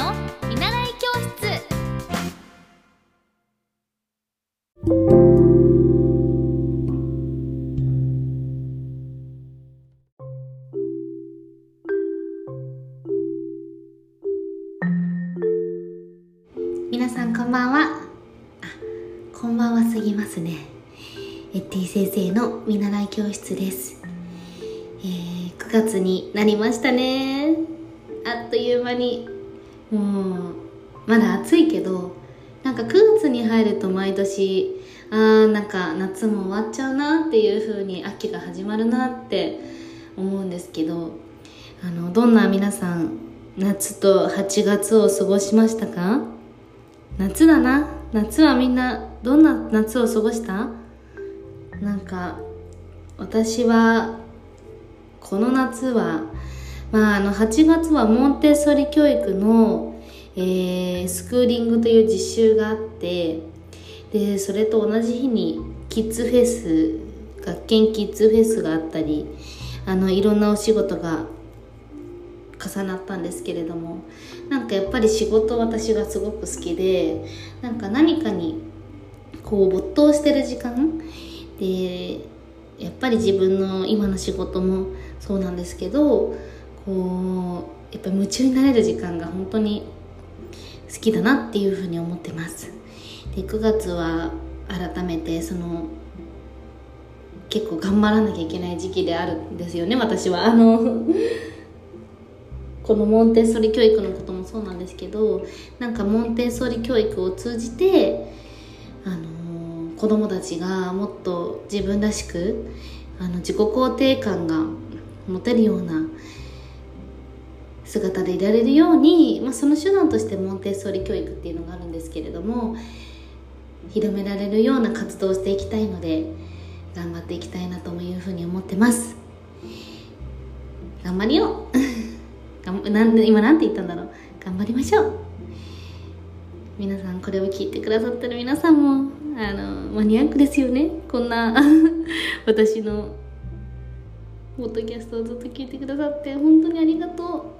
の見習い教室。皆さんこんばんは。あこんばんはすぎますね。エッティ先生の見習い教室です、えー、9月になりましたね。あっという間にもうまだ暑いけどなんか9月に入ると毎年あーなんか夏も終わっちゃうなっていう風に秋が始まるなって思うんですけどあのどんな皆さん夏と8月を過ごしましたか？夏だな。夏はみんなどんな夏を過ごした？なんか私はこの夏はまああの8月はモンテッソリ教育の、えースクーリングという実習があってでそれと同じ日にキッズフェス学研キッズフェスがあったりあのいろんなお仕事が重なったんですけれどもなんかやっぱり仕事私がすごく好きでなんか何かにこう没頭してる時間でやっぱり自分の今の仕事もそうなんですけどこうやっぱ夢中になれる時間が本当に好きだなっていうふうに思ってます。で9月は改めてその結構頑張らなきゃいけない時期であるんですよね私は。あのこのモンテッソリ教育のこともそうなんですけどなんかモンテッソリ教育を通じてあの子供たちがもっと自分らしくあの自己肯定感が持てるような姿でいられるように、まあ、その手段としてモンテッソーリ教育っていうのがあるんですけれども広められるような活動をしていきたいので頑張っていきたいなというふうに思ってます。頑張りよ。うなん今なんて言ったんだろう。頑張りましょう。皆さんこれを聞いてくださってる皆さんもあのマニアックですよね。こんな 私のポッドキャストをずっと聞いてくださって本当にありがとう。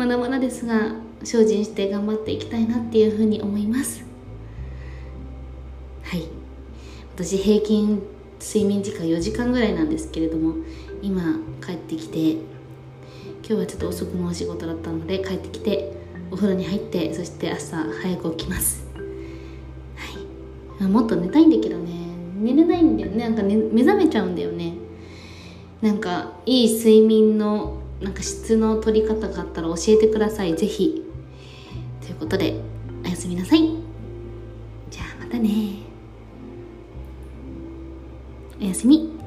まだまだですが精進して頑張っていきたいなっていうふうに思います。はい。私平均睡眠時間4時間ぐらいなんですけれども今帰ってきて今日はちょっと遅くのお仕事だったので帰ってきてお風呂に入ってそして朝早く起きます。はい。もっと寝たいんだけどね。寝れないんだよね。なんか、ね、目覚めちゃうんだよね。なんかいい睡眠のなんか質の取り方があったら教えてください。ぜひ。ということでおやすみなさい。じゃあまたねおやすみ。